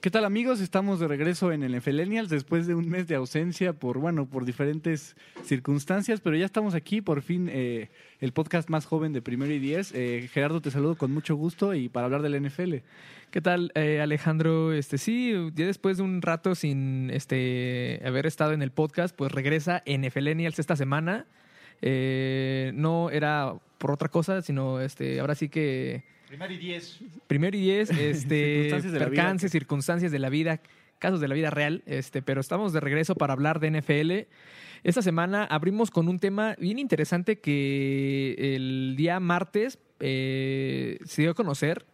¿Qué tal amigos? Estamos de regreso en el Efelenials después de un mes de ausencia por, bueno, por diferentes circunstancias, pero ya estamos aquí, por fin, eh, el podcast más joven de Primero y Diez. Eh, Gerardo, te saludo con mucho gusto y para hablar del NFL. ¿Qué tal, eh, Alejandro? Este sí, ya después de un rato sin este haber estado en el podcast, pues regresa en Efelenials esta semana. no era por otra cosa, sino este ahora sí que Primero y diez. Primero y diez, este, percances, circunstancias de la vida, casos de la vida real, este, pero estamos de regreso para hablar de NFL. Esta semana abrimos con un tema bien interesante que el día martes eh, se dio a conocer,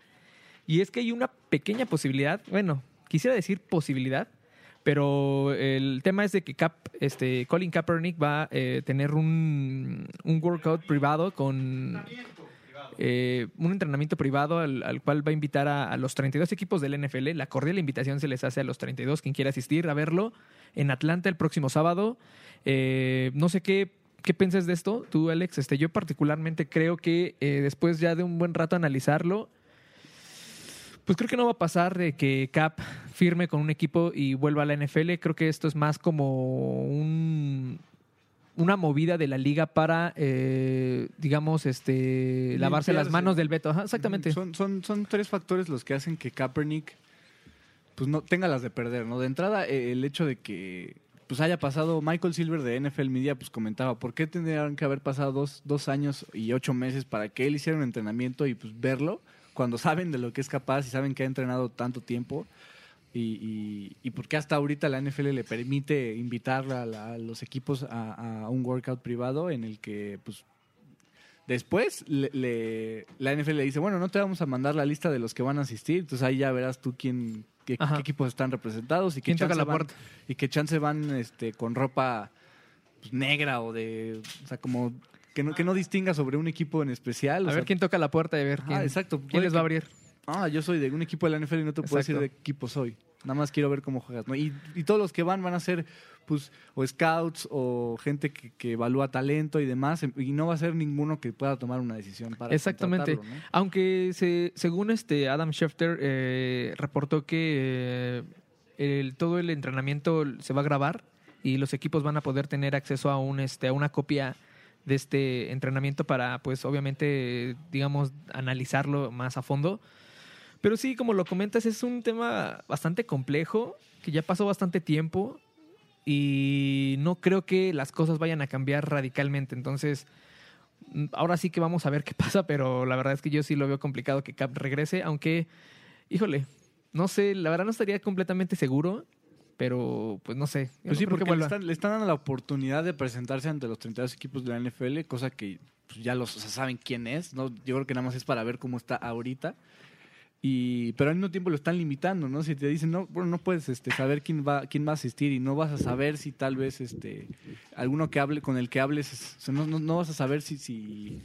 y es que hay una pequeña posibilidad, bueno, quisiera decir posibilidad, pero el tema es de que Cap, este, Colin Kaepernick va a eh, tener un, un workout privado con eh, un entrenamiento privado al, cual va a invitar a, los 32 equipos del NFL. La cordial invitación se les hace a los 32, quien quiera asistir a verlo en Atlanta el próximo sábado. Eh, no sé qué, qué piensas de esto, tú, Alex. Este, yo particularmente creo que eh, después ya de un buen rato analizarlo, pues creo que no va a pasar de que Cap firme con un equipo y vuelva a la NFL. Creo que esto es más como un una movida de la liga para, eh, digamos, este, lavarse las manos del veto. exactamente. Son, son, son tres factores los que hacen que Kaepernick pues no tenga las de perder, ¿no? De entrada, eh, el hecho de que pues haya pasado Michael Silver de NFL Media, pues comentaba, ¿por qué tendrían que haber pasado dos, dos años y ocho meses para que él hiciera un entrenamiento y pues verlo cuando saben de lo que es capaz y saben que ha entrenado tanto tiempo? Y, y, por qué hasta ahorita la NFL le permite invitar a, los equipos a, un workout privado en el que pues después le, la NFL le dice, bueno, no te vamos a mandar la lista de los que van a asistir, entonces ahí ya verás tú quién, qué, equipos están representados y qué chance la van, y qué chance van este, con ropa pues, negra o de, o sea, como que no, que no distinga sobre un equipo en especial. A ver quién toca la puerta y ver quién, exacto. quién les va a abrir ah, yo soy de un equipo de la NFL y no te puedo decir de qué equipo soy. Nada más quiero ver cómo juegas. Y, todos los que van van a ser pues o scouts o gente que, evalúa talento y demás y no va a ser ninguno que pueda tomar una decisión para exactamente aunque se, según este Adam Schefter eh, reportó que eh, el, todo el entrenamiento se va a grabar y los equipos van a poder tener acceso a un este a una copia de este entrenamiento para pues obviamente digamos analizarlo más a fondo pero sí, como lo comentas, es un tema bastante complejo, que ya pasó bastante tiempo y no creo que las cosas vayan a cambiar radicalmente. Entonces, mm, ahora sí que vamos a ver qué pasa, pero la verdad es que yo sí lo veo complicado que Cap regrese, aunque, híjole, no sé, la verdad no estaría completamente seguro, pero pues no sé. Pues sí, porque le están, le están, dando la oportunidad de presentarse ante los 32 equipos de la NFL, cosa que pues, ya los saben quién es, ¿no? Yo creo que nada más es para ver cómo está ahorita. Y, pero al mismo tiempo lo están limitando, ¿no? Si te dicen, no, bueno, no puedes este, saber quién va, quién va a asistir y no vas a saber si tal vez este, alguno que hable, con el que hables, no, vas a saber si, si,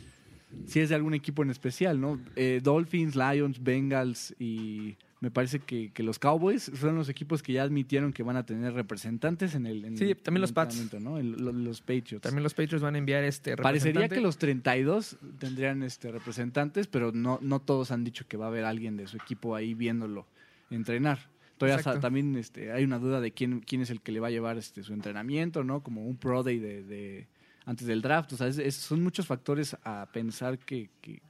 si, es de algún equipo en especial, ¿no? Eh, Dolphins, Lions, Bengals y me parece que, que, los Cowboys son los equipos que ya admitieron que van a tener representantes en el. En sí, también los Pats. ¿no? los Patriots. También los Patriots van a enviar este Parecería que los 32 tendrían este representantes, pero no, no todos han dicho que va a haber alguien de su equipo ahí viéndolo entrenar. Todavía también este, hay una duda de quién, quién es el que le va a llevar este, su entrenamiento, ¿no? Como un pro day de, antes del draft. O sea, son muchos factores a pensar que,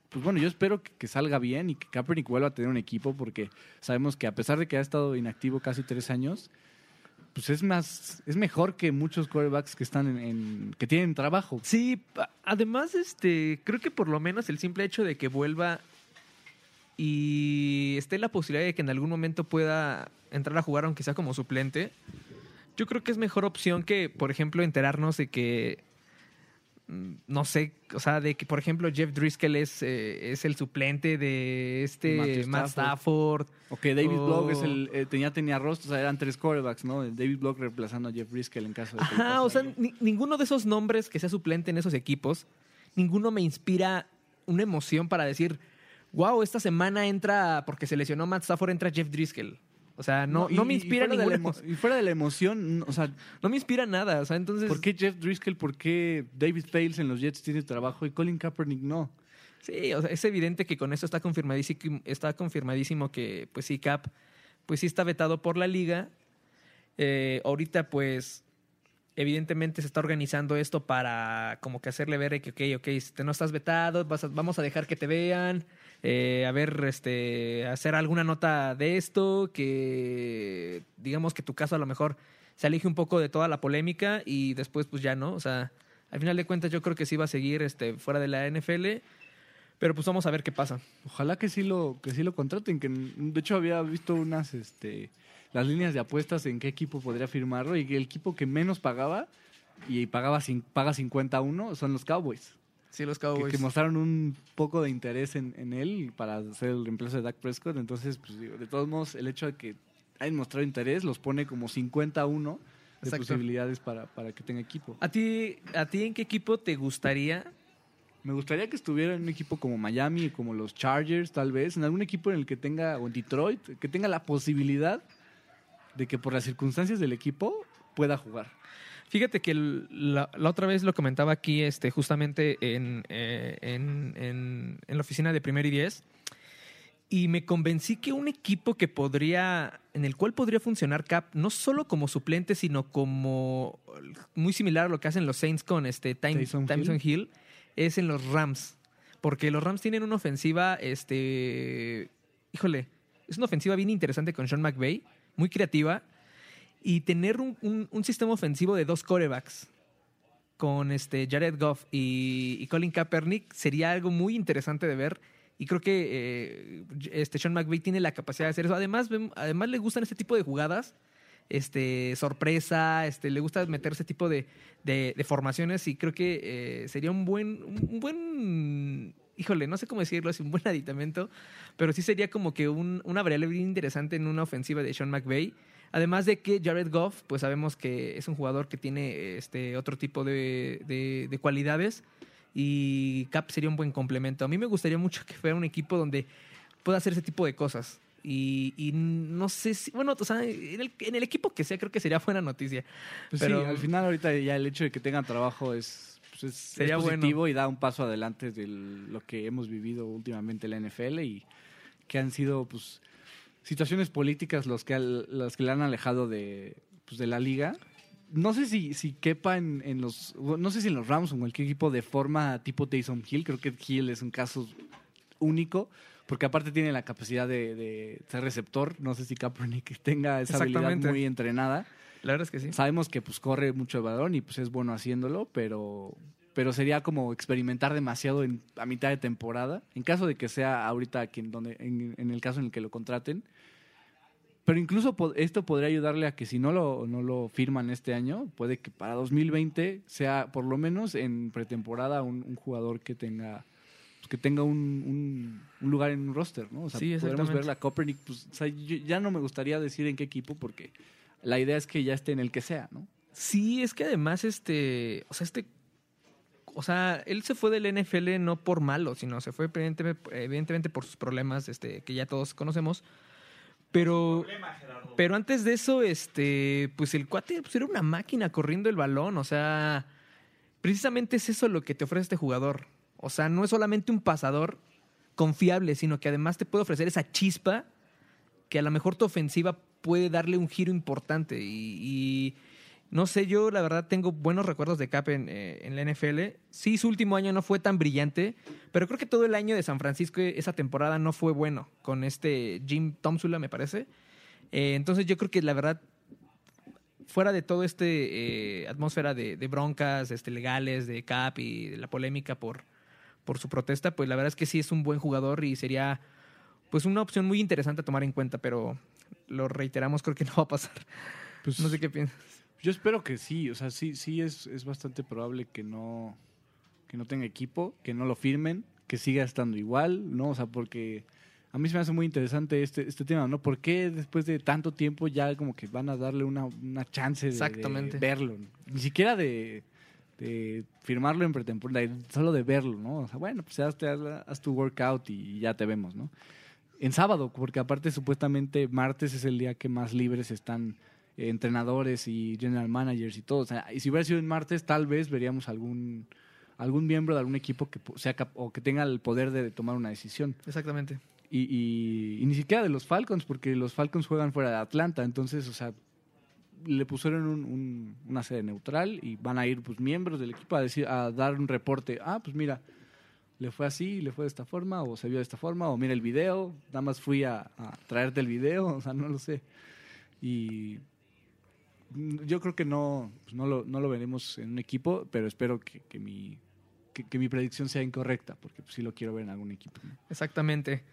pues bueno, yo espero que, salga bien y que Kaepernick vuelva a tener un equipo porque sabemos que a pesar de que ha estado inactivo casi tres años, pues es más, es mejor que muchos quarterbacks que están en, que tienen trabajo. Sí, además, este, creo que por lo menos el simple hecho de que vuelva y esté la posibilidad de que en algún momento pueda entrar a jugar, aunque sea como suplente, yo creo que es mejor opción que, por ejemplo, enterarnos de que no sé, o sea, de que, por ejemplo, Jeff Driscoll es, eh, es el suplente de este Matt Stafford. O que David Block es el, eh, tenía, tenía rostro, o sea, eran tres quarterbacks, ¿no? David Block reemplazando a Jeff Driscoll en caso de Ajá, o sea, ninguno de esos nombres que sea suplente en esos equipos, ninguno me inspira una emoción para decir, wow, esta semana entra, porque se lesionó Matt Stafford, entra Jeff Driscoll. O sea, no, no, me inspira y ninguna Y fuera de la emoción, o sea... No me inspira nada, o sea, entonces... ¿Por qué Jeff Driscoll, por qué David Fales en los Jets tiene trabajo y Colin Kaepernick no? Sí, o sea, es evidente que con esto está confirmadísimo, está confirmadísimo que, pues sí, Cap, pues sí está vetado por la liga. Eh, ahorita, pues, evidentemente se está organizando esto para como que hacerle ver que, ok, ok, este, no estás vetado, vamos a dejar que te vean. Eh, a ver, este, hacer alguna nota de esto, que digamos que tu caso a lo mejor se aleje un poco de toda la polémica y después pues ya no, o sea, al final de cuentas yo creo que sí va a seguir este, fuera de la NFL, pero pues vamos a ver qué pasa. Ojalá que sí lo, que sí lo contraten, que de hecho había visto unas, este, las líneas de apuestas en qué equipo podría firmarlo y que el equipo que menos pagaba y pagaba paga 51 son los Cowboys. Sí, los Cowboys. Que, mostraron un poco de interés en, él para hacer el reemplazo de Dak Prescott. Entonces, pues, de todos modos, el hecho de que hayan mostrado interés los pone como 51 de posibilidades para, para que tenga equipo. ¿A ti, ¿A ti en qué equipo te gustaría? Me gustaría que estuviera en un equipo como Miami, como los Chargers, tal vez, en algún equipo en el que tenga, o en Detroit, que tenga la posibilidad de que por las circunstancias del equipo pueda jugar. Fíjate que la, otra vez lo comentaba aquí, este, justamente en, eh, en, en, la oficina de Primer y Diez, y me convencí que un equipo que podría, en el cual podría funcionar Cap, no solo como suplente, sino como muy similar a lo que hacen los Saints con este Tyson, Hill. es en los Rams. Porque los Rams tienen una ofensiva, este, híjole, es una ofensiva bien interesante con Sean McVay, muy creativa y tener un, un, sistema ofensivo de dos corebacks con este Jared Goff y, Colin Kaepernick sería algo muy interesante de ver. Y creo que eh, este Sean McVay tiene la capacidad de hacer eso. Además, además le gustan este tipo de jugadas, este, sorpresa, este, le gusta meter ese tipo de, de, formaciones y creo que eh, sería un buen, un buen, híjole, no sé cómo decirlo, es un buen aditamento, pero sí sería como que un, una variable bien interesante en una ofensiva de Sean McVay. Además de que Jared Goff, pues sabemos que es un jugador que tiene este otro tipo de, de, cualidades y Cap sería un buen complemento. A mí me gustaría mucho que fuera un equipo donde pueda hacer ese tipo de cosas. Y, y no sé si, bueno, o sea, en el, en el, equipo que sea, creo que sería buena noticia. Pues Pero sí, al final ahorita ya el hecho de que tengan trabajo es, pues sería positivo y da un paso adelante de lo que hemos vivido últimamente en la NFL y que han sido, pues, situaciones políticas los que, los que le han alejado de, pues, de la liga. No sé si, si quepa en, en, los. No sé si en los Rams o en cualquier equipo de forma tipo Taysom Hill. Creo que Hill es un caso único. Porque aparte tiene la capacidad de, ser receptor. No sé si Kaepernick tenga esa habilidad muy entrenada. La verdad es que sí. Sabemos que pues corre mucho el balón y pues es bueno haciéndolo, pero pero sería como experimentar demasiado en, a mitad de temporada, en caso de que sea ahorita quien, donde, en, el caso en el que lo contraten. Pero incluso esto podría ayudarle a que si no lo, no lo firman este año, puede que para 2020 sea por lo menos en pretemporada un, jugador que tenga que tenga un, un, lugar en un roster, ¿no? O sea, sí, podremos ver la Copernic, pues, ya no me gustaría decir en qué equipo porque la idea es que ya esté en el que sea, ¿no? Sí, es que además este, o sea, este o sea, él se fue del NFL no por malo, sino se fue evidentemente, por sus problemas, este, que ya todos conocemos. Pero, pero antes de eso, este, pues el cuate pues era una máquina corriendo el balón. O sea, precisamente es eso lo que te ofrece este jugador. O sea, no es solamente un pasador confiable, sino que además te puede ofrecer esa chispa que a lo mejor tu ofensiva puede darle un giro importante. y no sé, yo la verdad tengo buenos recuerdos de Cap eh, en, la NFL. Sí, su último año no fue tan brillante, pero creo que todo el año de San Francisco, esa temporada no fue bueno, con este Jim Tomsula, me parece. Eh, entonces yo creo que la verdad, fuera de todo este eh, atmósfera de, broncas este, legales de Cap y de la polémica por, por su protesta, pues la verdad es que sí es un buen jugador y sería pues una opción muy interesante a tomar en cuenta, pero lo reiteramos, creo que no va a pasar. Pues, no sé qué piensas. Yo espero que sí, o sea, sí, sí es, es bastante probable que no, que no tenga equipo, que no lo firmen, que siga estando igual, ¿no? O sea, porque a mí se me hace muy interesante este, este tema, ¿no? ¿Por qué después de tanto tiempo ya como que van a darle una, una chance de, Exactamente. de verlo? Ni siquiera de, de firmarlo en pretemporada, solo de verlo, ¿no? O sea, bueno, pues haz, haz tu workout y ya te vemos, ¿no? En sábado, porque aparte supuestamente martes es el día que más libres están eh, entrenadores y general managers y todo. O sea, y si hubiera sido en martes, tal vez veríamos algún algún miembro de algún equipo que sea o que tenga el poder de tomar una decisión. Exactamente. Y, y, y, ni siquiera de los Falcons, porque los Falcons juegan fuera de Atlanta. Entonces, o sea, le pusieron un, un, una sede neutral y van a ir pues miembros del equipo a decir a dar un reporte. Ah, pues mira, le fue así, le fue de esta forma, o se vio de esta forma, o mira el video, nada más fui a, traerte el video, o sea, no lo sé. Y yo creo que no, pues no, lo, no lo veremos en un equipo, pero espero que, que mi, que, mi predicción sea incorrecta, porque pues, sí lo quiero ver en algún equipo. Exactamente.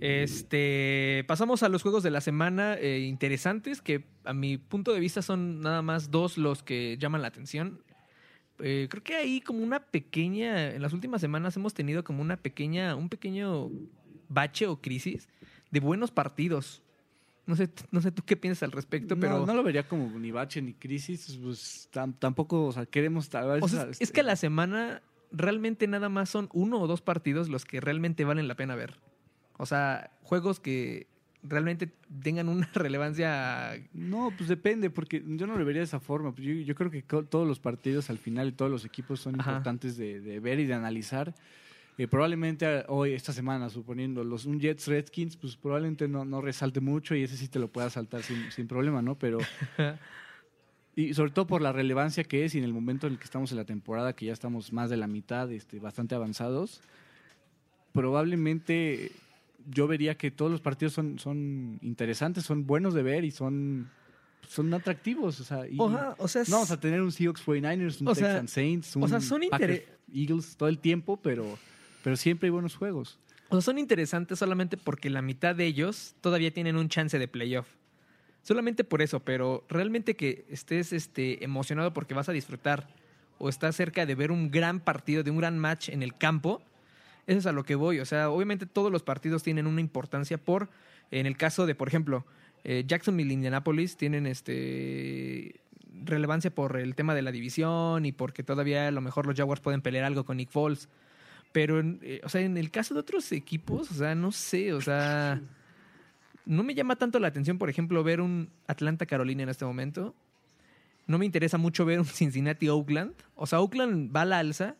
Este, pasamos a los juegos de la semana eh, interesantes, que a mi punto de vista son nada más dos los que llaman la atención. Eh, creo que ahí como una pequeña, en las últimas semanas hemos tenido como una pequeña, un pequeño bache o crisis de buenos partidos. No sé, no sé tú qué piensas al respecto, pero... No, no lo vería como ni bache ni crisis, pues tam, tampoco, o sea, queremos... O sea, es que a la semana realmente nada más son uno o dos partidos los que realmente valen la pena ver. O sea, juegos que realmente tengan una relevancia. No, pues depende, porque yo no lo vería de esa forma. Yo, yo creo que todos los partidos al final y todos los equipos son Ajá. importantes de, de, ver y de analizar. Eh, probablemente hoy, esta semana, suponiendo los un Jets Redskins, pues probablemente no, no resalte mucho y ese sí te lo puedas saltar sin, sin problema, ¿no? Pero. y sobre todo por la relevancia que es y en el momento en el que estamos en la temporada, que ya estamos más de la mitad, este, bastante avanzados, probablemente yo vería que todos los partidos son, son interesantes, son buenos de ver y son, son atractivos. O sea, y Oja, o sea no tener un Seahawks 49ers, un Texans Saints, un o sea, son Packers, Eagles todo el tiempo, pero, pero siempre hay buenos juegos. O sea, son interesantes solamente porque la mitad de ellos todavía tienen un chance de playoff. Solamente por eso, pero realmente que estés este, emocionado porque vas a disfrutar o estás cerca de ver un gran partido, de un gran match en el campo, eso es a lo que voy. O sea, obviamente todos los partidos tienen una importancia por, en el caso de, por ejemplo, eh, Jacksonville y Indianapolis tienen este relevancia por el tema de la división y porque todavía a lo mejor los Jaguars pueden pelear algo con Nick Foles. Pero, eh, o sea, en el caso de otros equipos, o sea, no sé, o sea, no me llama tanto la atención, por ejemplo, ver un Atlanta Carolina en este momento. No me interesa mucho ver un Cincinnati Oakland. O sea, Oakland va a la alza,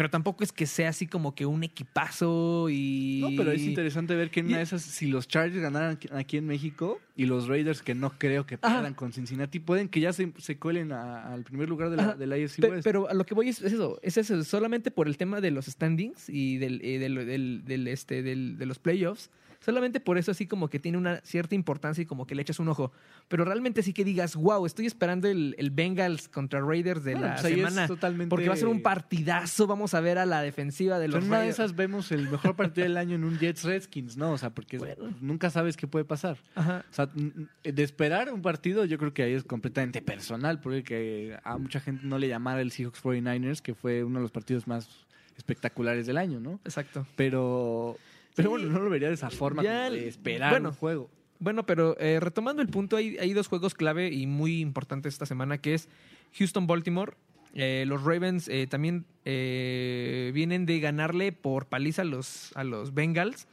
pero tampoco es que sea así como que un equipazo y... No, pero es interesante ver que en una de esas, si los Chargers ganaran aquí en México y los Raiders, que no creo que pierdan con Cincinnati, pueden que ya se, se cuelen al primer lugar de la, de la AFC West. Pero a lo que voy es, es, eso, es eso, solamente por el tema de los standings y del, eh, del, del, del este, del, de los playoffs. Solamente por eso así como que tiene una cierta importancia y como que le echas un ojo. Pero realmente sí que digas, wow, estoy esperando el, el Bengals contra Raiders de bueno, la pues semana. Totalmente... Porque va a ser un partidazo, vamos a ver a la defensiva de los Pero en una Raiders. de esas vemos el mejor partido del año en un Jets Redskins, ¿no? O sea, porque bueno. nunca sabes qué puede pasar. Ajá. O sea, de esperar un partido yo creo que ahí es completamente personal, porque que a mucha gente no le llamara el Seahawks 49ers, que fue uno de los partidos más espectaculares del año, ¿no? Exacto. Pero pero bueno, no lo vería de esa forma, ya, de esperar bueno, un juego. Bueno, pero eh, retomando el punto, hay, hay, dos juegos clave y muy importantes esta semana, que es Houston-Baltimore. Eh, los Ravens eh, también vienen de ganarle por paliza a los, a los Bengals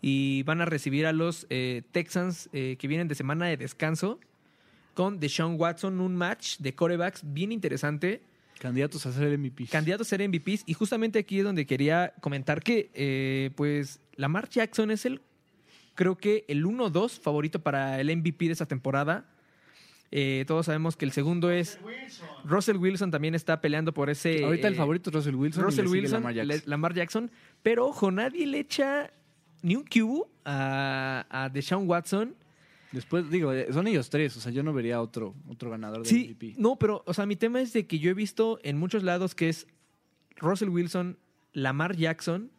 y van a recibir a los eh, Texans que vienen de semana de descanso con Deshaun Watson, un match de corebacks bien interesante. Candidatos a ser MVPs. Candidatos a ser MVPs. Y justamente aquí es donde quería comentar que, eh, pues, Lamar Jackson es el, creo que el 1-2 favorito para el MVP de esta temporada. Eh, todos sabemos que el segundo es Wilson. Russell Wilson también está peleando por ese. Ahorita el eh, favorito es Russell Wilson. Russell Wilson, Lamar Jackson. Lamar Jackson. Pero ojo, nadie le echa ni un cubo a, a Deshaun Watson. Después, digo, eh, son ellos tres. O sea, yo no vería otro, otro ganador de Sí, MVP. no, pero, o sea, mi tema es de que yo he visto en muchos lados que es Russell Wilson, Lamar Jackson,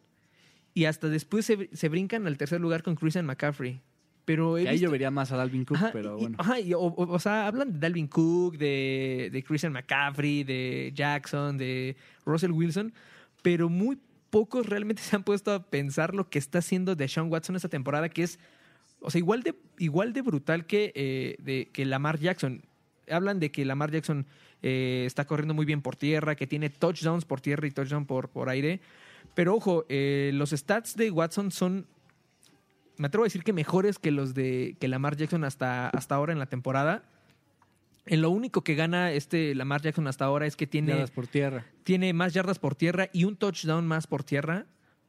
y hasta después se, se brincan al tercer lugar con Christian McCaffrey. Pero ahí visto- yo vería más a Dalvin Cook, Ajá, pero y- bueno. ajá, y- o, o- o sea, hablan de Dalvin Cook, de, de Christian McCaffrey, de Jackson, de Russell Wilson. pero muy pocos realmente se han puesto a pensar lo que está haciendo Deshaun Watson esta temporada, que es, o sea, igual de, igual de brutal que, eh, de, que Lamar Jackson. Hablan de que Lamar Jackson eh, está corriendo muy bien por tierra, que tiene touchdowns por tierra y touchdowns por, por aire. Pero ojo, eh, los stats de Watson son, me atrevo a decir que mejores que los de que Lamar Jackson hasta, hasta ahora en la temporada. En lo único que gana este Lamar Jackson hasta ahora es que tiene, Yardas por tierra. tiene más yardas por tierra y un touchdown más por tierra,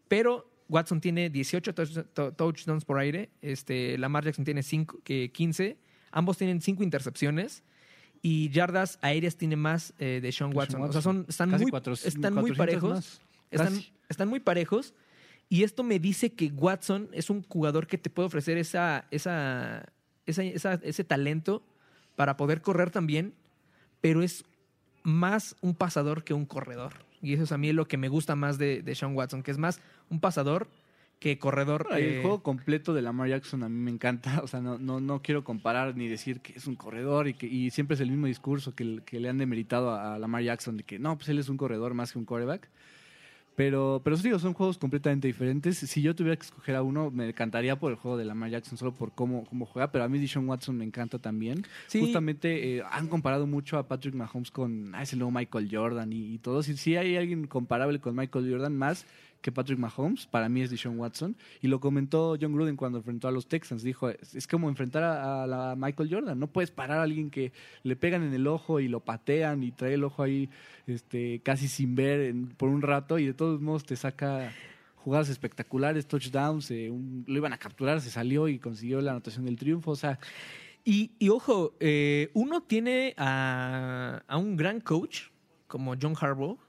pero Watson tiene 18 touch- to- touchdowns por aire, este, Lamar Jackson tiene cinco, que 15, ambos tienen 5 intercepciones y yardas aéreas tiene más eh, de Sean Watson. O sea, son, están, Casi muy, cuatro- están muy 400 parejos. más. Están, están muy parejos. Y esto me dice que Watson es un jugador que te puede ofrecer esa, esa, esa- esa- ese talento para poder correr también, pero es más un pasador que un corredor. Y eso es a mí lo que me gusta más de, de Sean Watson, que es más un pasador que corredor. Ay, eh, El juego completo de Lamar Jackson a mí me encanta. O sea, no, no, no quiero comparar ni decir que es un corredor y que y siempre es el mismo discurso que, que le han demeritado a, a Lamar Jackson de que no, pues él es un corredor más que un quarterback. Pero, pero digo, son juegos completamente diferentes. Si yo tuviera que escoger a uno, me encantaría por el juego de Lamar Jackson, solo por cómo, cómo juega. Pero a mí Deshaun Watson me encanta también. Sí. Justamente eh, han comparado mucho a Patrick Mahomes con ah, es el nuevo Michael Jordan y, y todo. Si, si hay alguien comparable con Michael Jordan más que Patrick Mahomes, para mí es Deshaun Watson. Y lo comentó John Gruden cuando enfrentó a los Texans. Dijo, es, como enfrentar a, Michael Jordan. No puedes parar a alguien que le pegan en el ojo y lo patean y trae el ojo ahí este, casi sin ver por un rato y de todos modos te saca jugadas espectaculares, touchdowns. eh, lo iban a capturar, se salió y consiguió la anotación del triunfo. O sea, Y, y ojo, eh, uno tiene a, a un gran coach como John Harbaugh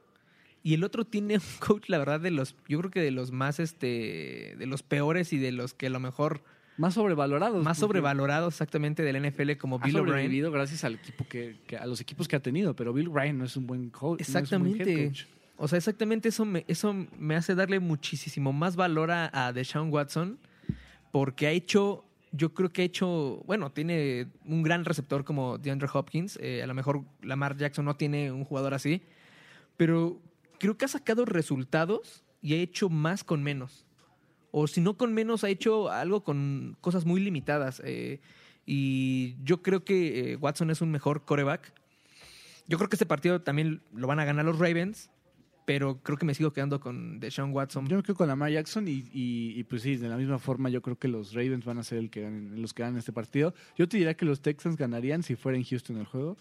y el otro tiene un coach, la verdad, de los, yo creo que de los más, este, de los peores y de los que a lo mejor más sobrevalorados. más sobrevalorados exactamente del NFL como Bill O'Brien. gracias al equipo que, que- a los equipos que ha tenido, pero Bill Ryan no es un buen coach. Exactamente. O sea, exactamente eso me, eso me hace darle muchísimo más valor a, a Deshaun Watson porque ha hecho, yo creo que ha hecho, bueno, tiene un gran receptor como DeAndre Hopkins. eh, a lo mejor Lamar Jackson no tiene un jugador así, pero creo que ha sacado resultados y ha hecho más con menos. O si no con menos, ha hecho algo con cosas muy limitadas. eh, y yo creo que eh, Watson es un mejor coreback. Yo creo que este partido también lo van a ganar los Ravens, pero creo que me sigo quedando con Deshaun Watson. Yo me quedo con Lamar Jackson y, pues sí, de la misma forma yo creo que los Ravens van a ser el que ganen- los que ganen este partido. Yo te diría que los Texans ganarían si fuera en Houston el juego,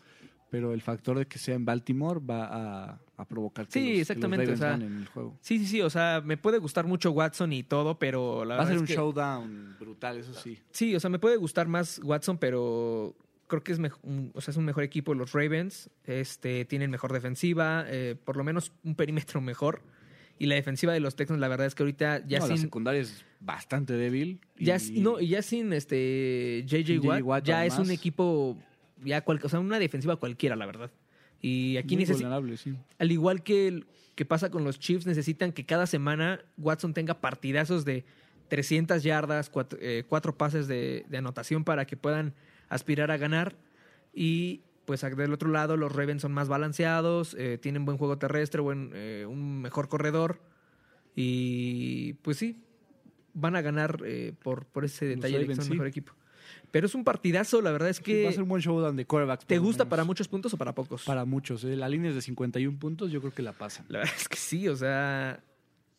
pero el factor de que sea en Baltimore va a, a provocar que, Sí, los, que los exactamente, Ravens o sea, ganen el juego. Sí, sí, sí, o sea, me puede gustar mucho Watson y todo, pero la Va a ser un que- showdown brutal, eso sí. Sí, o sea, me puede gustar más Watson, pero creo que es, mej- un, o sea, es un mejor equipo los Ravens. Este, tienen mejor defensiva, eh, por lo menos un perímetro mejor. Y la defensiva de los Texans, la verdad es que ahorita ya No, la sin... secundaria es bastante débil. Ya, no, y ya sin este JJ Watt. Watt, ya es un equipo, ya cual- o sea, una defensiva cualquiera, la verdad. Y aquí necesitan, sí. al igual que, el- que pasa con los Chiefs, necesitan que cada semana Watson tenga partidazos de 300 yardas, cuatro, eh, cuatro pases de, de anotación para que puedan aspirar a ganar. Y pues del otro lado, los Ravens son más balanceados, eh, tienen buen juego terrestre, buen, eh, un mejor corredor. Y pues sí, van a ganar eh, por, por ese detalle de que son sí. mejor equipo. Pero es un partidazo, la verdad es va a que... ser un buen showdown de quarterbacks. ¿Te gusta menos. para muchos puntos o para pocos? Para muchos. eh. La línea es de 51 puntos, yo creo que la pasan. La verdad es que sí, o sea.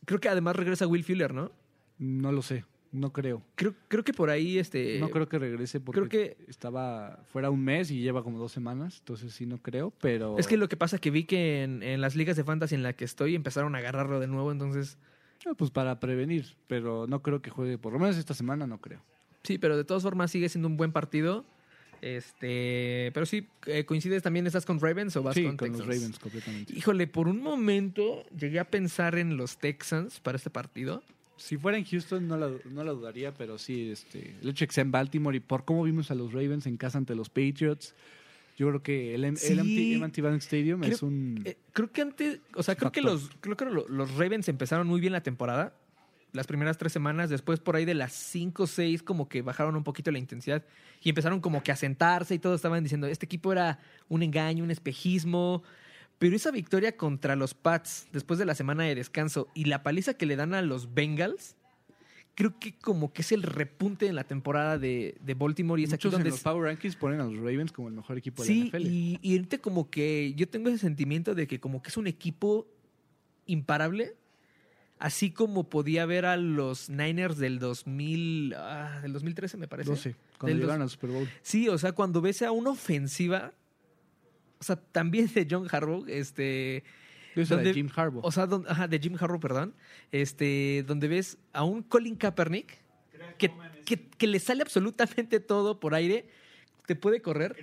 Creo que además regresa Will Fuller, ¿no? No lo sé, no creo. Creo, creo que por ahí, este. no creo que regrese porque creo que- estaba fuera un mes y lleva como dos semanas, entonces sí no creo, pero... Es que lo que pasa es que vi que en, en las ligas de fantasy en la que estoy empezaron a agarrarlo de nuevo, entonces. Ah, Pues para prevenir, pero no creo que juegue, por lo menos esta semana no creo. Sí, pero de todas formas sigue siendo un buen partido. Este. Pero sí, eh, ¿coincides también? ¿Estás con Ravens o vas sí, con, con, los? Ravens completamente. Híjole, por un momento llegué a pensar en los Texans para este partido. Si fuera en Houston no la, no la dudaría, pero sí, este, el hecho de que sea en Baltimore y por cómo vimos a los Ravens en casa ante los Patriots, yo creo que el, M- Sí. el MT Stadium Creo- es un... Eh, creo que antes, o sea, creo que los, creo que lo- los Ravens empezaron muy bien la temporada. Las primeras tres semanas, después por ahí de las cinco o seis, como que bajaron un poquito la intensidad y empezaron como que a sentarse y todos estaban diciendo, este equipo era un engaño, un espejismo. Pero esa victoria contra los Pats después de la semana de descanso y la paliza que le dan a los Bengals, creo que como que es el repunte en la temporada de, de Baltimore. Y es Muchos aquí donde en los Power Rankings ponen a los Ravens como el mejor equipo de Sí, la NFL. y, y ahorita como que yo tengo ese sentimiento de que como que es un equipo imparable, así como podía ver a los Niners del 2000, ah, del 2013 me parece. 12, cuando Del dos- llegaron al Super Bowl. Sí, o sea, cuando ves a una ofensiva, o sea, también de John Harbaugh, este, de Jim Harbaugh. o sea, ajá, de Jim Harbaugh, perdón, este, donde ves a un Colin Kaepernick que, que, que le sale absolutamente todo por aire, te puede correr.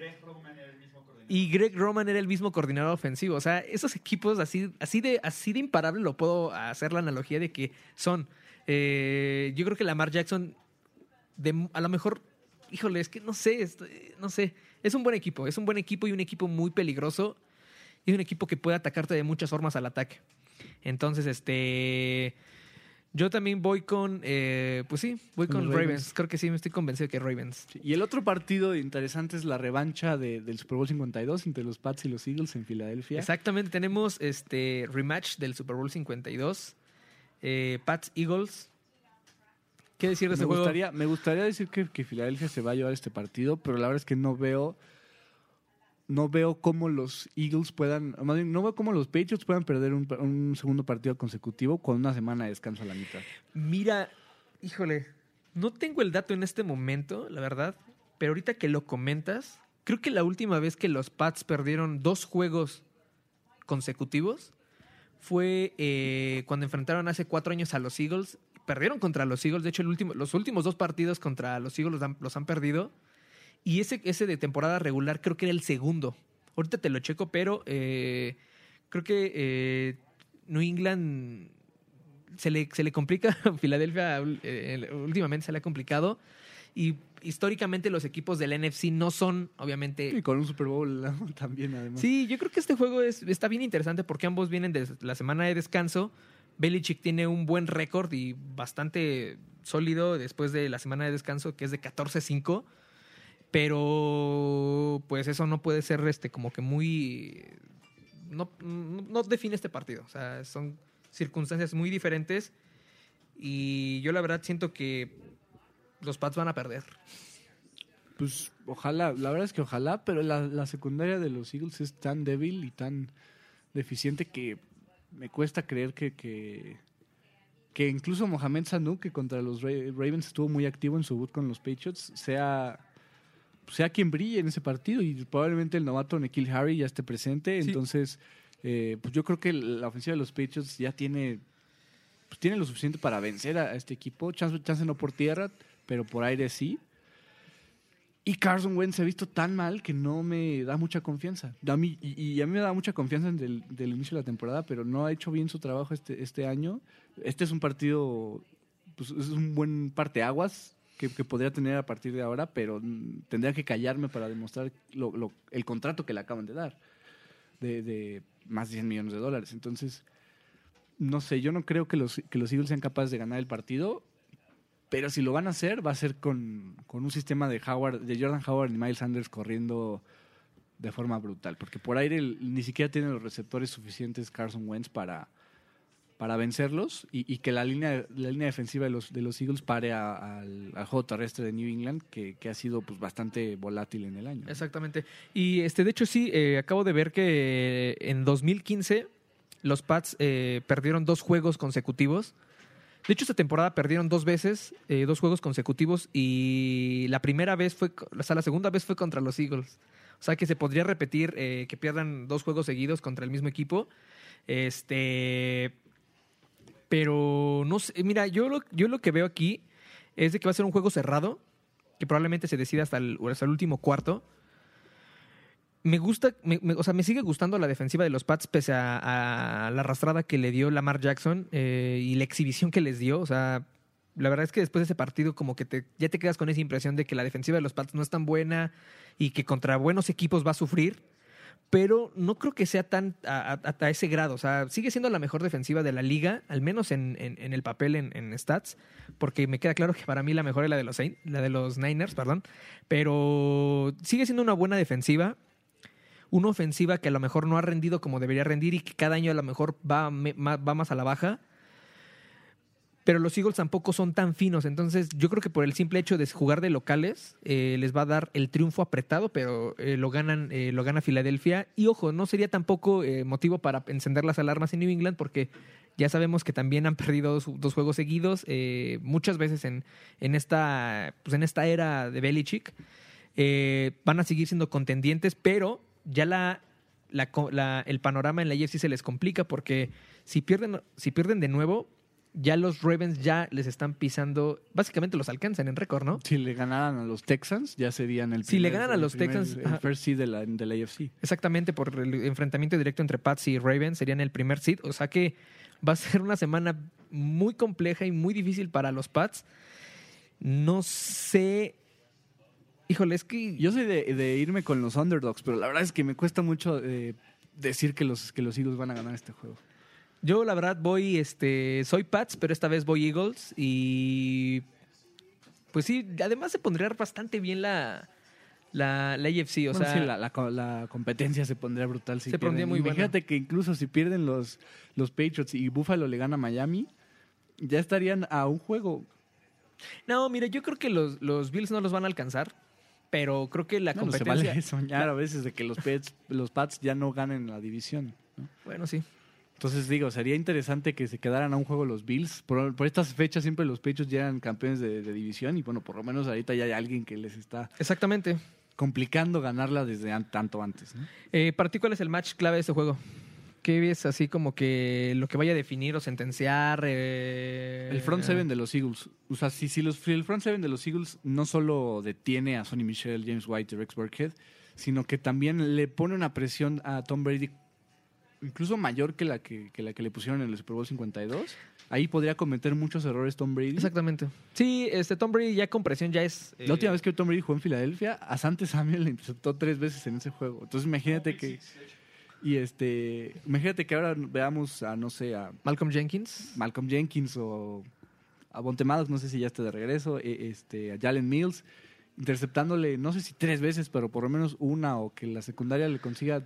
Y Greg Roman era el mismo coordinador ofensivo. O sea, esos equipos así, así, de, así de imparable lo puedo hacer la analogía de que son. Eh, yo creo que Lamar Jackson, de, a lo mejor, híjole, es que no sé, no sé. Es un buen equipo, es un buen equipo y un equipo muy peligroso. Y un equipo que puede atacarte de muchas formas al ataque. Entonces, este. Yo también voy con. eh, pues sí, voy Con Ravens. Ravens. Creo que sí, me estoy convencido que Ravens. Sí, Y el otro partido interesante es la revancha de- del Super Bowl 52 entre los Pats y los Eagles en Filadelfia. Exactamente, tenemos este rematch del Super Bowl 52. Eh, Pats Eagles. ¿Qué decir de Me ese juego? gustaría, me gustaría decir que, que Filadelfia se va a llevar este partido, pero la verdad es que no veo no veo cómo los Eagles puedan, no veo cómo los Patriots puedan perder un, un segundo partido consecutivo con una semana de descanso a la mitad. Mira, híjole, no tengo el dato en este momento, la verdad, pero ahorita que lo comentas, creo que la última vez que los Pats perdieron dos juegos consecutivos fue eh, cuando enfrentaron hace cuatro años a los Eagles. Perdieron contra los Eagles, de hecho los últimos dos partidos contra los Eagles los han perdido. Y ese, ese de temporada regular creo que era el segundo. Ahorita te lo checo, pero eh, creo que eh, New England se le, se le complica Filadelfia, eh, últimamente se le ha complicado. Y históricamente los equipos del NFC no son, obviamente. Y con un Super Bowl también, además. Sí, yo creo que este juego es, está bien interesante porque ambos vienen de la semana de descanso. Belichick tiene un buen récord y bastante sólido después de la semana de descanso, que es de 14-5. Pero pues eso no puede ser este como que muy. No, no, no define este partido. O sea, son circunstancias muy diferentes. Y yo la verdad siento que los Pats van a perder. Pues ojalá, la verdad es que ojalá, pero la, la secundaria de los Eagles es tan débil y tan deficiente que me cuesta creer que, que, que incluso Mohamed Sanu, que contra los Ra- Ravens estuvo muy activo en su boot con los Patriots, sea, sea quien brille en ese partido y probablemente el novato Nikhil Harry ya esté presente. Sí. Entonces, eh, pues yo creo que la ofensiva de los Patriots ya tiene, pues tiene lo suficiente para vencer a, este equipo. Chance, chance no por tierra, pero por aire sí. Y Carson Wentz se ha visto tan mal que no me da mucha confianza. A mí, y, y a mí me da mucha confianza desde el del inicio de la temporada, pero no ha hecho bien su trabajo este, este año. Este es un partido, pues es un buen parteaguas que, podría tener a partir de ahora, pero mm, tendría que callarme para demostrar el contrato que le acaban de dar, de, más de 100 millones de dólares. Entonces, no sé, yo no creo que los, que los Eagles sean capaces de ganar el partido. Pero si lo van a hacer, va a ser con, con un sistema de Howard, de Jordan Howard y Miles Sanders corriendo de forma brutal. Porque por aire ni siquiera tienen los receptores suficientes Carson Wentz para, para vencerlos y, que la línea, la línea defensiva de los, de los Eagles pare a- al, al juego terrestre de New England, que, que ha sido pues bastante volátil en el año. Exactamente. Y este, de hecho, sí, eh, acabo de ver que en 2015 los Pats eh, perdieron dos juegos consecutivos. De hecho, esta temporada perdieron dos veces, eh, dos juegos consecutivos, y la primera vez fue, o sea, la segunda vez fue contra los Eagles. O sea, que se podría repetir eh, que pierdan dos juegos seguidos contra el mismo equipo. Este. Pero no sé, mira, yo lo, yo lo que veo aquí es de que va a ser un juego cerrado, que probablemente se decida hasta el, hasta el último cuarto. Me gusta, me- o sea, me sigue gustando la defensiva de los Pats pese a, a la arrastrada que le dio Lamar Jackson eh, y la exhibición que les dio. O sea, la verdad es que después de ese partido como que te, ya te quedas con esa impresión de que la defensiva de los Pats no es tan buena y que contra buenos equipos va a sufrir. Pero no creo que sea tan hasta ese grado. O sea, sigue siendo la mejor defensiva de la liga, al menos en, el papel, en, stats, porque me queda claro que para mí la mejor es la de los, la de los Niners, perdón. Pero sigue siendo una buena defensiva una ofensiva que a lo mejor no ha rendido como debería rendir y que cada año a lo mejor va más a la baja pero los Eagles tampoco son tan finos. Entonces, yo creo que por el simple hecho de jugar de locales, eh, les va a dar el triunfo apretado, pero eh, lo ganan, eh, lo gana Filadelfia. Y ojo, no sería tampoco motivo para encender las alarmas en New England, porque ya sabemos que también han perdido dos, juegos seguidos, muchas veces en, en, esta, pues en esta era de Belichick. van a seguir siendo contendientes, pero ya la, la, el panorama en la UFC se les complica porque si pierden, si pierden de nuevo, ya los Ravens ya les están pisando, básicamente los alcanzan en récord, ¿no? Si le ganaran a los Texans, ya serían el Si le ganan a los Texans... El first seed de la, de la AFC. Exactamente, por el enfrentamiento directo entre Pats y Ravens, serían el primer seed. O sea que va a ser una semana muy compleja y muy difícil para los Pats. No sé... Híjole, es que... Yo soy de, irme con los underdogs, pero la verdad es que me cuesta mucho eh, decir que los, que los Eagles van a ganar este juego. Yo, la verdad, voy, este, soy Pats, pero esta vez voy Eagles. Y pues sí, además se pondría bastante bien la, la, la AFC. O sea, la, competencia se pondría brutal. se pondría muy Imagínate que incluso si pierden los, los Patriots y Buffalo le gana a Miami, ya estarían a un juego. No, mira, yo creo que los, los Bills no los van a alcanzar. Pero creo que la competencia. Se vale soñar a veces de que los, Pats, los Pats ya no ganen la división. Bueno, sí. Entonces digo, sería interesante que se quedaran a un juego los Bills. Por, estas fechas siempre los Pechos llegan campeones de, división y bueno, por lo menos ahorita ya hay alguien que les está exactamente complicando ganarla desde tanto antes. Eh, ¿Para ti cuál es el match clave de este juego? ¿Qué ves así como que lo que vaya a definir o sentenciar? Eh, el front seven de los Eagles. O sea, si, los, el front seven de los Eagles no solo detiene a Sonny Michel, James White y Rex Burkhead, sino que también le pone una presión a Tom Brady incluso mayor que la que, la que le pusieron en el Super Bowl 52. Ahí podría cometer muchos errores Tom Brady. Exactamente. Sí, este Tom Brady ya con presión ya es... La última vez que Tom Brady jugó en Filadelfia, a Sante Samuel le interceptó tres veces en ese juego. Entonces imagínate que... Y este, imagínate que ahora veamos a, no sé, a... Malcolm Jenkins. Malcolm Jenkins o a Bontemados, no sé si ya está de regreso, e, este, a Jalen Mills, interceptándole, no sé si tres veces, pero por lo menos una, o que la secundaria le consiga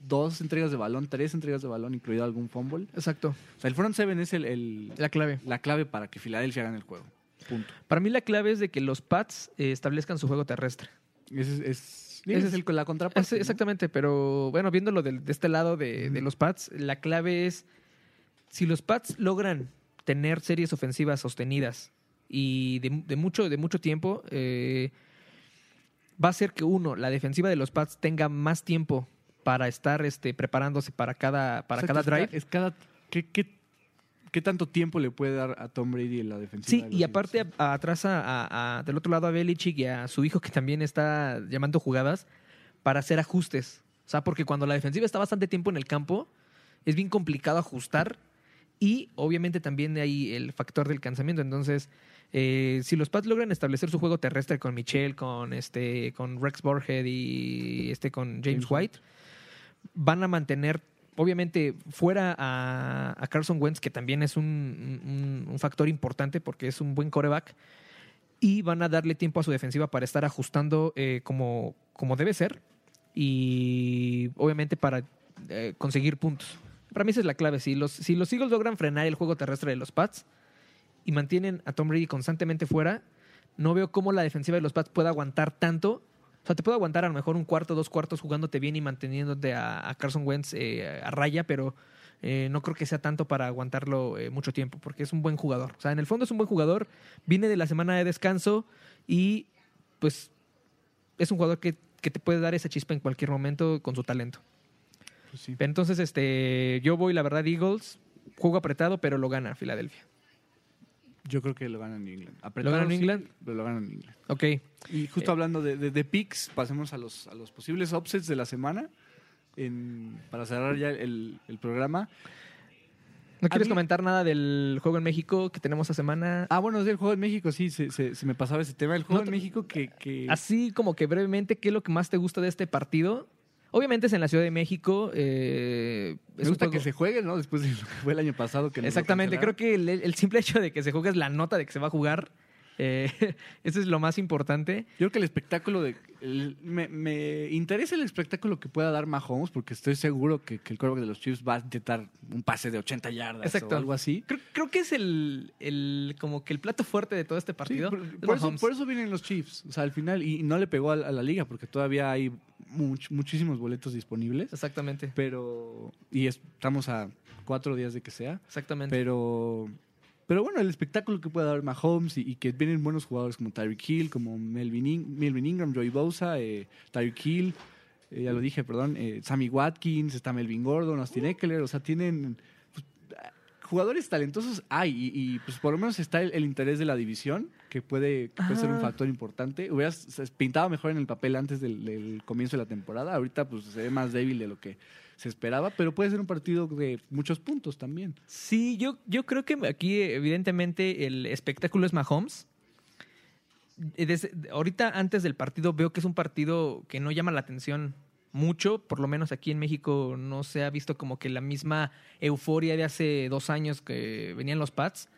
dos entregas de balón, tres entregas de balón, incluido algún fumble. Exacto. O sea, el front seven es el, la clave. La clave para que Filadelfia gane el juego. Punto. Para mí la clave es de que los Pats eh, establezcan su juego terrestre. Ese es, ese es el, la contraparte. Exactamente, pero bueno, viéndolo de, este lado de, los Pats, la clave es si los Pats logran tener series ofensivas sostenidas y de, mucho, de mucho tiempo, eh, va a ser que uno, la defensiva de los Pats tenga más tiempo para estar este, preparándose para cada, para cada drive. Es cada, ¿qué, qué, tanto tiempo le puede dar a Tom Brady en la defensiva? Sí, y aparte atrás a, del otro lado a Belichick y a su hijo que también está llamando jugadas para hacer ajustes. O sea, porque cuando la defensiva está bastante tiempo en el campo, es bien complicado ajustar y obviamente también hay el factor del cansamiento. Entonces, eh, si los Pats logran establecer su juego terrestre con Michelle, con este, con Rex Borhead y este con James White, van a mantener obviamente fuera a, Carson Wentz, que también es un, factor importante porque es un buen coreback, y van a darle tiempo a su defensiva para estar ajustando eh, como, como debe ser y obviamente para eh, conseguir puntos. Para mí esa es la clave. Si los, si los Eagles logran frenar el juego terrestre de los Pats y mantienen a Tom Brady constantemente fuera, no veo cómo la defensiva de los Pats pueda aguantar tanto sea, te puedo aguantar a lo mejor un cuarto, dos cuartos jugándote bien y manteniéndote a, Carson Wentz eh, a raya, pero eh, no creo que sea tanto para aguantarlo eh, mucho tiempo, porque es un buen jugador. O sea, en el fondo es un buen jugador, viene de la semana de descanso y pues es un jugador que, te puede dar esa chispa en cualquier momento con su talento. Pues Entonces, este, yo voy, la verdad, Eagles, juego apretado, pero lo gana Filadelfia. Yo creo que lo ganan en England. ¿Lo ganan en England? pero lo ganan en England. Ok. Y justo eh, hablando de, de, picks, pasemos a los, a los posibles upsets de la semana para cerrar ya el, programa. ¿No quieres comentar nada del juego en México que tenemos esta semana? Ah, bueno, del juego en México, sí, se, se, me pasaba ese tema. El juego en México que, que... Así como que brevemente, ¿qué es lo que más te gusta de este partido? Obviamente es en la Ciudad de México. Eh, Me gusta que se juegue, ¿no? Después de lo que fue el año pasado. Que Exactamente. Creo que el, simple hecho de que se juegue es la nota de que se va a jugar. Eh, eso es lo más importante. Yo creo que el espectáculo de. me, interesa el espectáculo que pueda dar Mahomes, porque estoy seguro que, el quarterback de los Chiefs va a intentar un pase de 80 yardas o algo así. Creo, que es el, el, como que el plato fuerte de todo este partido. por, eso, vienen los Chiefs. O sea, al final, y, no le pegó a, la liga, porque todavía hay muchísimos boletos disponibles. Exactamente. Pero. Y estamos a cuatro días de que sea. Exactamente. Pero pero bueno, el espectáculo que puede dar Mahomes y, que vienen buenos jugadores como Tyreek Hill, como Melvin, Ingram, Joey Bosa, eh, Tyreek Hill, eh, ya lo dije, perdón, eh, Sammy Watkins, está Melvin Gordon, Austin Eckler, o sea, tienen pues, jugadores talentosos hay y, pues por lo menos está el, interés de la división que puede, ser un factor importante. Hubieras pintado mejor en el papel antes del, del, comienzo de la temporada, ahorita pues se ve más débil de lo que se esperaba, pero puede ser un partido de muchos puntos también. Sí, yo, yo creo que aquí evidentemente el espectáculo es Mahomes. Desde, ahorita antes del partido veo que es un partido que no llama la atención mucho, por lo menos aquí en México no se ha visto como que la misma euforia de hace dos años que venían los Pats.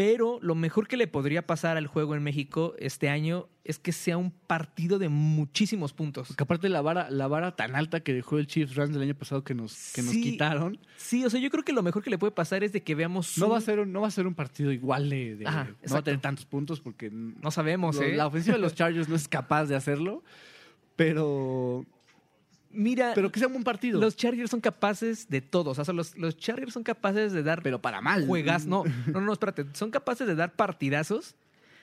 Pero lo mejor que le podría pasar al juego en México este año es que sea un partido de muchísimos puntos. Porque aparte la vara, la vara tan alta que dejó el Chiefs Rams del año pasado que nos, que nos quitaron. Sí, o sea, yo creo que lo mejor que le puede pasar es de que veamos. No, va, a ser un, no va a ser un partido igual de. no va a tener tantos puntos porque. No sabemos, ¿eh? La ofensiva de los Chargers no es capaz de hacerlo. Pero Mira, pero que sea un buen partido. Los Chargers son capaces de todo. O sea, los, los Chargers son capaces de dar. Pero para mal. Juegas. No, no, no, espérate. Son capaces de dar partidazos.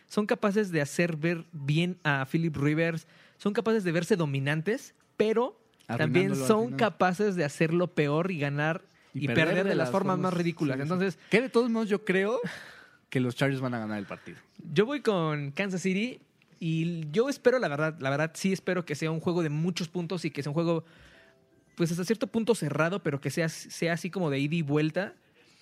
Son capaces de hacer ver bien a Philip Rivers. Son capaces de verse dominantes. Pero también son capaces de hacerlo peor y ganar y, perder, de, las, formas, más ridículas. Entonces. Que de todos modos, yo creo que los Chargers van a ganar el partido. Yo voy con Kansas City y yo espero, la verdad, la verdad sí espero que sea un juego de muchos puntos y que sea un juego, pues hasta cierto punto cerrado, pero que sea, sea así como de ida y vuelta.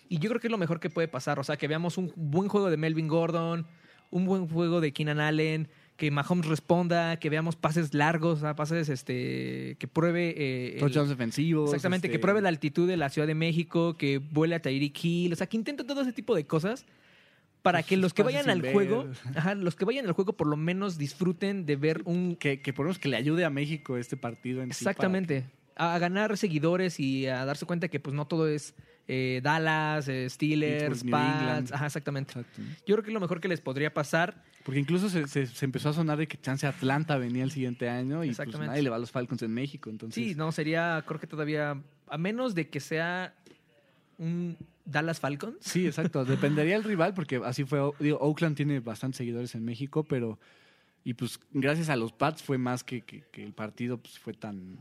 Y yo creo que es lo mejor que puede pasar. O sea, que veamos un buen juego de Melvin Gordon, un buen juego de Keenan Allen, que Mahomes responda, que veamos pases largos, pases este que pruebe... Eh, defensivos. Exactamente, que este pruebe la altitud de la Ciudad de México, que vuele a Tyreek Hill, o sea, que intente todo ese tipo de cosas para que los que vayan al juego, ajá, los que vayan al juego por lo menos disfruten de ver un... Que, que por lo menos que le ayude a México este partido en Exactamente. a, ganar seguidores y a darse cuenta que pues no todo es eh, Dallas, eh, Steelers, Pats. Ajá, exactamente. Yo creo que es lo mejor que les podría pasar. Porque incluso se, se, empezó a sonar de que chance Atlanta venía el siguiente año y pues nadie le va a los Falcons en México. Entonces... Sí, no, sería, creo que todavía, a menos de que sea un Dallas Falcons. Sí, exacto. Dependería el rival, porque así fue. Oakland tiene bastantes seguidores en México, pero. Y pues gracias a los Pats fue más que, que, el partido pues, fue tan.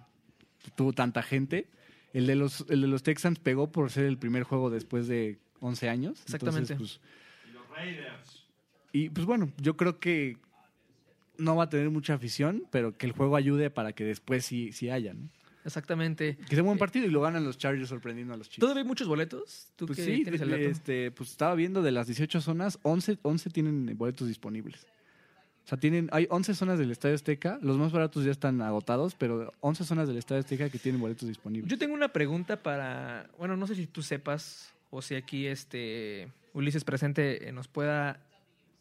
tuvo tanta gente. El de, los, el de los Texans pegó por ser el primer juego después de 11 años. Exactamente. Pues, y los Raiders. Y pues bueno, yo creo que no va a tener mucha afición, pero que el juego ayude para que después sí, sí haya, ¿no? Exactamente. Que sea un buen eh, partido y lo ganan los Chargers sorprendiendo a los Chiefs. ¿Todavía hay muchos boletos? ¿Tú pues sí, Este, pues estaba viendo de las 18 zonas, 11, 11 tienen boletos disponibles. O sea, tienen, hay 11 zonas del Estadio Azteca, los más baratos ya están agotados, pero 11 zonas del Estadio Azteca que tienen boletos disponibles. Yo tengo una pregunta para, bueno, no sé si tú sepas o si aquí este Ulises presente nos pueda,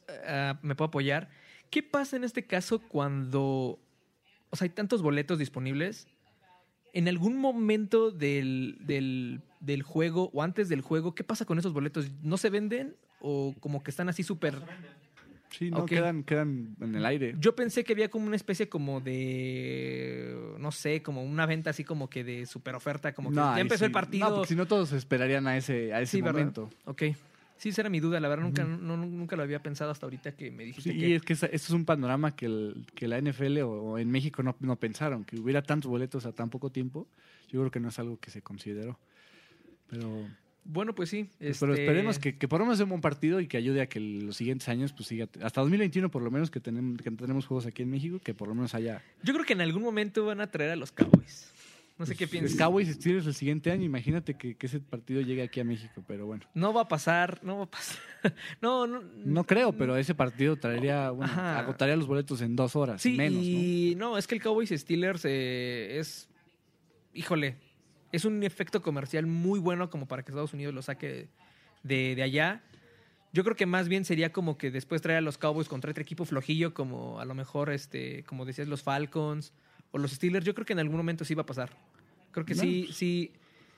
eh, me pueda apoyar. ¿Qué pasa en este caso cuando, o sea, hay tantos boletos disponibles en algún momento del, del, juego o antes del juego, ¿qué pasa con esos boletos? ¿No se venden o como que están así súper... Sí, no, quedan, quedan en el aire. Yo pensé que había como una especie como de, no sé, como una venta así como que de super oferta, como que ya empezó el partido. No, porque si no todos esperarían a ese, a ese sí, momento. Ok. Sí, esa era mi duda, la verdad nunca, nunca lo había pensado hasta ahorita que me dijiste sí, Y es que eso es un panorama que, el, que la NFL o, en México no, no, pensaron, que hubiera tantos boletos a tan poco tiempo. Yo creo que no es algo que se consideró. Pero... Bueno, pues sí. Pues, pero este esperemos que, que por lo menos sea un buen partido y que ayude a que los siguientes años, pues siga. Hasta 2021, por lo menos, que tenemos, que tenemos juegos aquí en México, que por lo menos haya. Yo creo que en algún momento van a traer a los Cowboys. No sé qué pues, piensas. Cowboys Steelers el siguiente año, imagínate que, ese partido llegue aquí a México, pero bueno. No va a pasar, no va a pasar. no, no, no creo, pero ese partido traería, bueno, agotaría los boletos en dos horas, sí, menos. Y ¿no? es que el Cowboys Steelers eh, es, híjole, es un efecto comercial muy bueno como para que Estados Unidos lo saque de, de allá. Yo creo que más bien sería como que después traer a los Cowboys contra otro equipo flojillo, como a lo mejor, este, como decías, los Falcons o los Steelers. Yo creo que en algún momento sí va a pasar. Creo que sí, sí,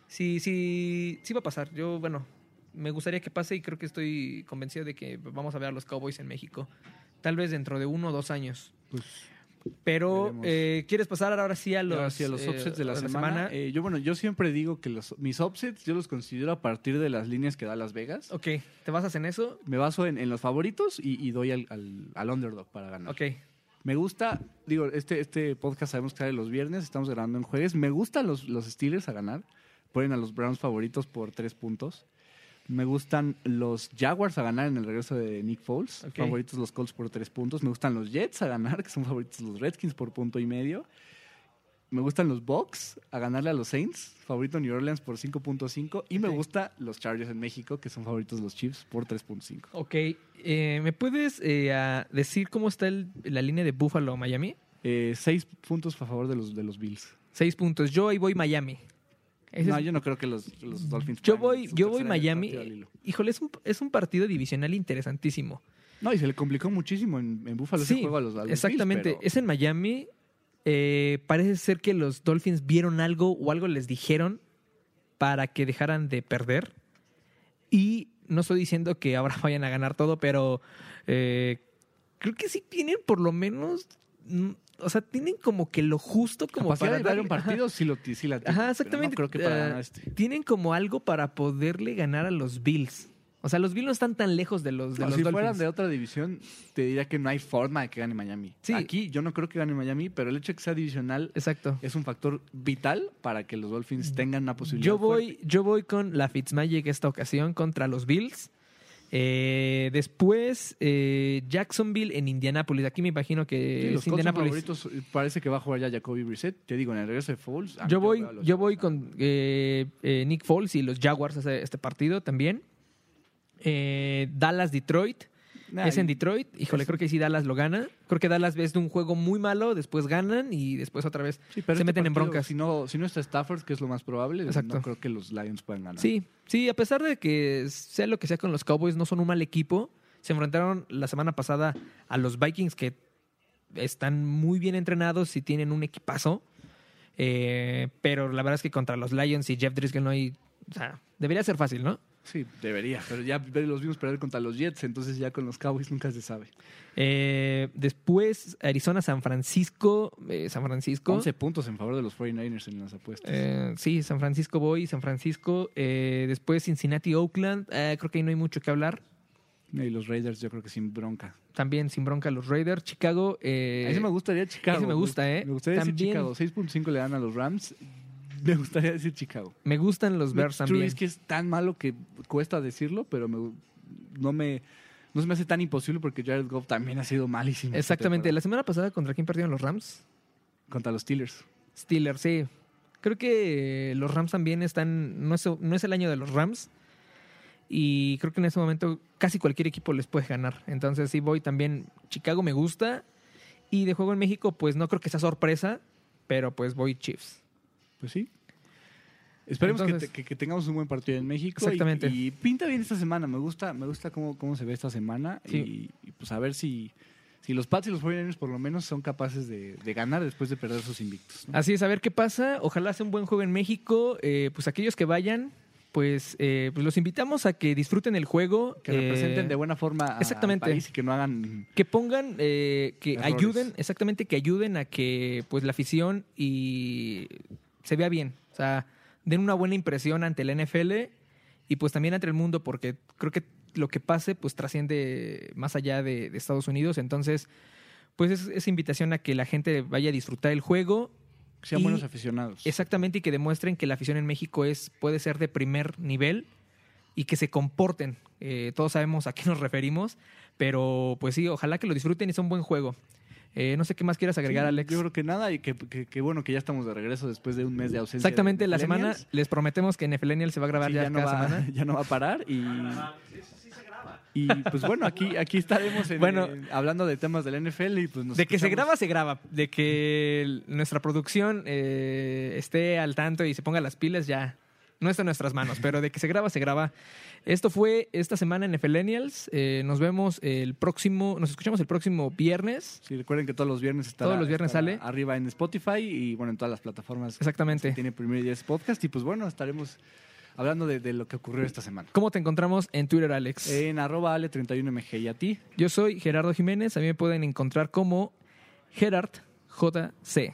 sí, sí, sí va a pasar. Yo, bueno, me gustaría que pase y creo que estoy convencido de que vamos a ver a los Cowboys en México. Tal vez dentro de uno o dos años. Pues Pero, eh, ¿quieres pasar ahora sí a los, Ahora sí, a los eh, offsets de la semana. Eh, yo, bueno, yo siempre digo que los, mis offsets yo los considero a partir de las líneas que da Las Vegas. ok, ¿te basas en eso? Me baso en, en los favoritos y, y doy al, al, al underdog para ganar. Ok. Me gusta, digo, este, este podcast sabemos que sale los viernes, estamos grabando en jueves. Me gustan los, los Steelers a ganar. Ponen a los Browns favoritos por tres puntos. Me gustan los Jaguars a ganar en el regreso de Nick Foles. Favoritos los Colts por tres puntos. Me gustan los Jets a ganar, que son favoritos los Redskins por punto y medio. Me gustan los Bucks a ganarle a los Saints, favorito New Orleans por 5.5. Y me gusta los Chargers en México, que son favoritos los Chiefs por 3.5. Ok, eh, ¿me puedes eh, decir cómo está el- la línea de Buffalo Miami? Eh, seis puntos a favor de los, de los Bills. Seis puntos. Yo ahí voy Miami. Ese no, es- yo no creo que los, los Dolphins. yo voy, yo voy Miami. Híjole, es un, es un partido divisional interesantísimo. No, y se le complicó muchísimo en, en Buffalo ese Sí, juego a los, los exactamente. Pero- Es en Miami. Eh, parece ser que los Dolphins vieron algo o algo les dijeron para que dejaran de perder. Y no estoy diciendo que ahora vayan a ganar todo, pero eh, creo que sí tienen por lo menos. mm, O sea, tienen como que lo justo como capacidad para de dar darle- un partido sí, lo, sí la tiene, Ajá, exactamente. No creo que para Ah, este. Tienen como algo para poderle ganar a los Bills. O sea, los Bills no están tan lejos de los, de No, los si Dolphins. fueran de otra división, te diría que no hay forma de que gane Miami. Sí. Aquí yo no creo que gane Miami, pero el hecho de que sea divisional Exacto. es un factor vital para que los Dolphins tengan una posibilidad. Yo voy, fuerte. yo voy con la Fitzmagic esta ocasión contra los Bills. Eh, después, eh, Jacksonville en Indianapolis. Aquí me imagino Sí, que los Indianapolis. favoritos, parece que va a jugar ya Jacoby Brissett. Te digo, en el regreso de Foles. Yo voy, yo voy con eh, eh, Nick Foles y los Jaguars este partido también. Eh, Dallas Detroit. Nah, es en Detroit. Híjole, es- creo que sí Dallas lo gana. Creo que Dallas ves de un juego muy malo, después ganan y después otra vez. Sí, pero se este meten en broncas. Si no, si no está Stafford, que es lo más probable, Exacto. no creo que los Lions puedan ganar. Sí, sí, a pesar de que sea lo que sea con los Cowboys, no son un mal equipo. Se enfrentaron la semana pasada a los Vikings que están muy bien entrenados y tienen un equipazo. Eh, pero la verdad es que contra los Lions y Jeff Driscoll no hay... O sea, debería ser fácil, ¿no? Sí, debería, pero ya los vimos perder contra los Jets, entonces ya con los Cowboys nunca se sabe. Eh, después, Arizona-San Francisco. eh, San Francisco. 11 puntos en favor de los 49ers en las apuestas. Eh, sí, San Francisco voy, San Francisco. Eh, después Cincinnati-Oakland. Eh, creo que ahí no hay mucho que hablar. y los Raiders yo creo que sin bronca. También sin bronca los Raiders. Chicago. eh, a sí me gustaría Chicago. ese me gusta, ¿eh? Me gustaría También- decir Chicago. 6.5 le dan a los Rams. Me gustaría decir Chicago. Me gustan los Bears también. Trubisky es tan malo que cuesta decirlo, pero me- no me no se me hace tan imposible porque Jared Goff también ha sido malísimo. Exactamente. La semana pasada, ¿contra quién perdieron los Rams? Contra los Steelers. Steelers, sí. Creo que los Rams también están. No es, no es el año de los Rams. Y creo que en ese momento casi cualquier equipo les puede ganar. Entonces, sí, voy también. Chicago me gusta. Y de juego en México, pues no creo que sea sorpresa. Pero pues voy Chiefs. Pues sí. Esperemos que te- que, que tengamos un buen partido en México. Exactamente. Y, pinta bien esta semana. Me gusta, me gusta cómo, cómo se ve esta semana. Sí. Y, y, pues a ver si, si los Pats y los 49ers por lo menos son capaces de, de ganar después de perder sus invictos. ¿no? Así es, a ver qué pasa. Ojalá sea un buen juego en México. Eh, pues aquellos que vayan, pues, eh, pues los invitamos a que disfruten el juego. Que representen eh, de buena forma a- exactamente. al país y que no hagan... que pongan, eh, que Errores. ayuden, exactamente, que ayuden a que pues la afición y se vea bien. O sea, den una buena impresión ante la NFL y pues también ante el mundo, porque creo que lo que pase pues trasciende más allá de, de Estados Unidos. Entonces, pues es esa invitación a que la gente vaya a disfrutar el juego. que sean Y- buenos aficionados. Exactamente, y que demuestren que la afición en México es, puede ser de primer nivel y que se comporten. Eh, todos sabemos a qué nos referimos, pero pues sí, ojalá que lo disfruten y sea un buen juego. Eh, no sé qué más quieras agregar, Sí, Alex. Yo creo que nada y que, que- que bueno que ya estamos de regreso después de un mes de ausencia. Exactamente, de la semana les prometemos que Nefelenial se va a grabar Sí, ya, ya, no cada va, semana. ya no va a parar y... Y pues bueno, aquí, aquí estaremos en- Bueno. en- hablando de temas del NFL y pues nos De que se graba, se graba. De que el- nuestra producción eh, esté al tanto y se ponga las pilas, ya, no está en nuestras manos, pero de que se graba, se graba. Esto fue esta semana en Felenials. Eh, nos vemos el próximo, nos escuchamos el próximo viernes. Sí, recuerden que todos los viernes está Todos los viernes sale. arriba en Spotify y bueno, en todas las plataformas. Exactamente. Tiene Primer Diez Podcast y pues bueno, estaremos hablando de, lo que ocurrió esta semana. ¿Cómo te encontramos en Twitter, Alex? En arroba ale31mg y a ti. Yo soy Gerardo Jiménez, a mí me pueden encontrar como Gerard JC.